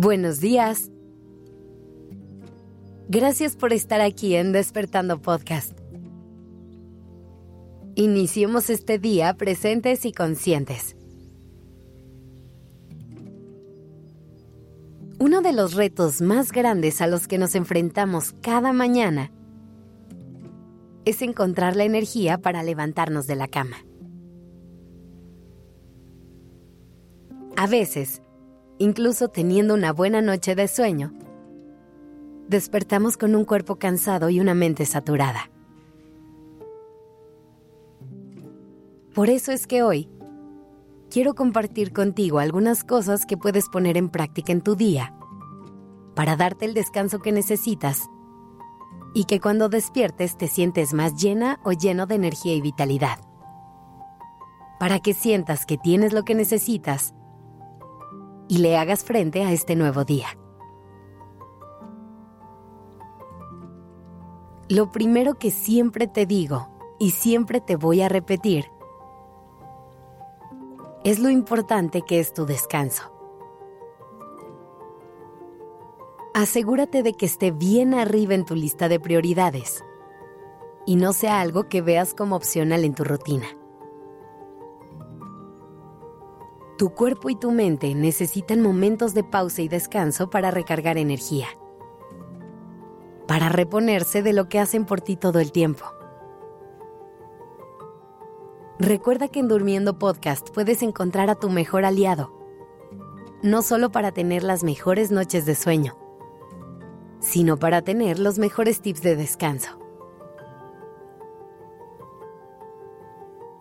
Buenos días. Gracias por estar aquí en Despertando Podcast. Iniciemos este día presentes y conscientes. Uno de los retos más grandes a los que nos enfrentamos cada mañana es encontrar la energía para levantarnos de la cama. A veces, incluso teniendo una buena noche de sueño, despertamos con un cuerpo cansado y una mente saturada. Por eso es que hoy quiero compartir contigo algunas cosas que puedes poner en práctica en tu día para darte el descanso que necesitas y que cuando despiertes te sientes más llena o lleno de energía y vitalidad. Para que sientas que tienes lo que necesitas y le hagas frente a este nuevo día. Lo primero que siempre te digo y siempre te voy a repetir es lo importante que es tu descanso. Asegúrate de que esté bien arriba en tu lista de prioridades y no sea algo que veas como opcional en tu rutina. Tu cuerpo y tu mente necesitan momentos de pausa y descanso para recargar energía, para reponerse de lo que hacen por ti todo el tiempo. Recuerda que en Durmiendo Podcast puedes encontrar a tu mejor aliado, no solo para tener las mejores noches de sueño, sino para tener los mejores tips de descanso.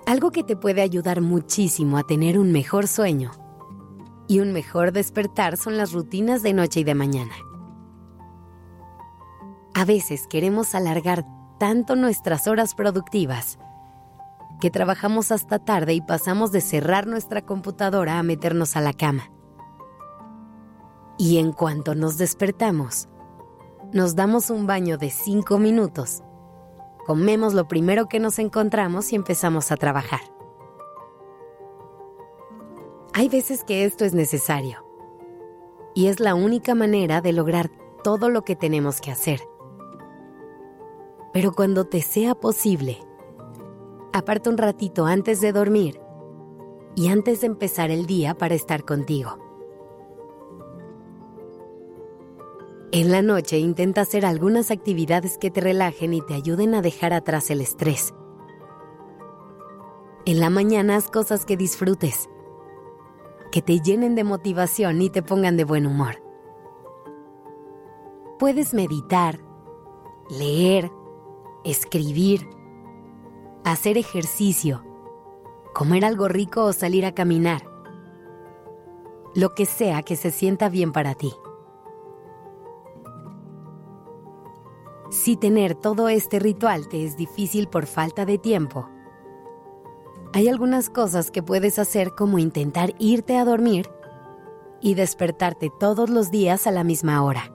Algo que te puede ayudar muchísimo a tener un mejor sueño y un mejor despertar son las rutinas de noche y de mañana. A veces queremos alargar tanto nuestras horas productivas que trabajamos hasta tarde y pasamos de cerrar nuestra computadora a meternos a la cama. Y en cuanto nos despertamos, nos damos un baño de cinco minutos comemos lo primero que nos encontramos y empezamos a trabajar. Hay veces que esto es necesario y es la única manera de lograr todo lo que tenemos que hacer. Pero cuando te sea posible, aparta un ratito antes de dormir y antes de empezar el día para estar contigo. En la noche intenta hacer algunas actividades que te relajen y te ayuden a dejar atrás el estrés. En la mañana haz cosas que disfrutes, que te llenen de motivación y te pongan de buen humor. Puedes meditar, leer, escribir, hacer ejercicio, comer algo rico o salir a caminar. Lo que sea que se sienta bien para ti. Si tener todo este ritual te es difícil por falta de tiempo, hay algunas cosas que puedes hacer como intentar irte a dormir y despertarte todos los días a la misma hora.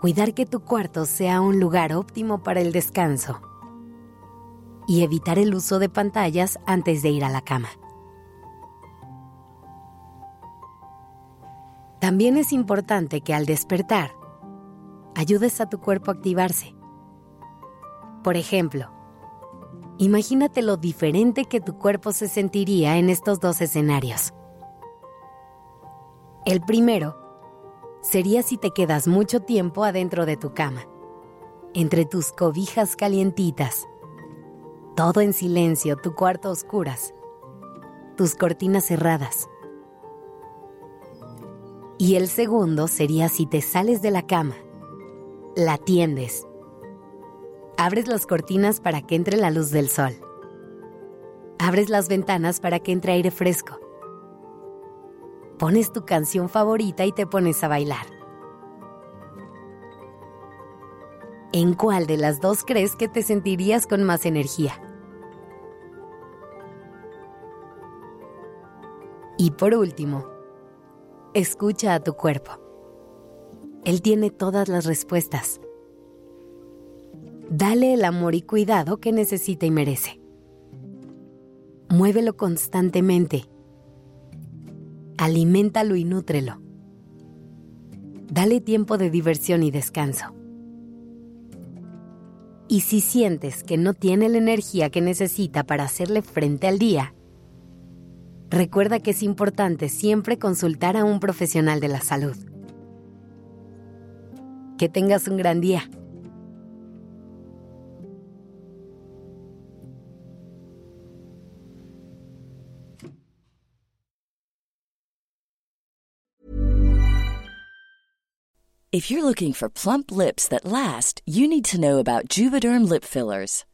Cuidar que tu cuarto sea un lugar óptimo para el descanso y evitar el uso de pantallas antes de ir a la cama. También es importante que al despertar ayudes a tu cuerpo a activarse. Por ejemplo, imagínate lo diferente que tu cuerpo se sentiría en estos dos escenarios. El primero sería si te quedas mucho tiempo adentro de tu cama, entre tus cobijas calientitas, todo en silencio, tu cuarto oscuras, tus cortinas cerradas. Y el segundo sería si te sales de la cama la tiendes. Abres las cortinas para que entre la luz del sol. Abres las ventanas para que entre aire fresco. Pones tu canción favorita y te pones a bailar. ¿En cuál de las dos crees que te sentirías con más energía? Y por último, escucha a tu cuerpo. Él tiene todas las respuestas. Dale el amor y cuidado que necesita y merece. Muévelo constantemente. Aliméntalo y nútrelo. dale tiempo de diversión y descanso. Y si sientes que no tiene la energía que necesita para hacerle frente al día, recuerda que es importante siempre consultar a un profesional de la salud. Que tengas un gran día. If you're looking for plump lips that last, you need to know about Juvederm lip fillers.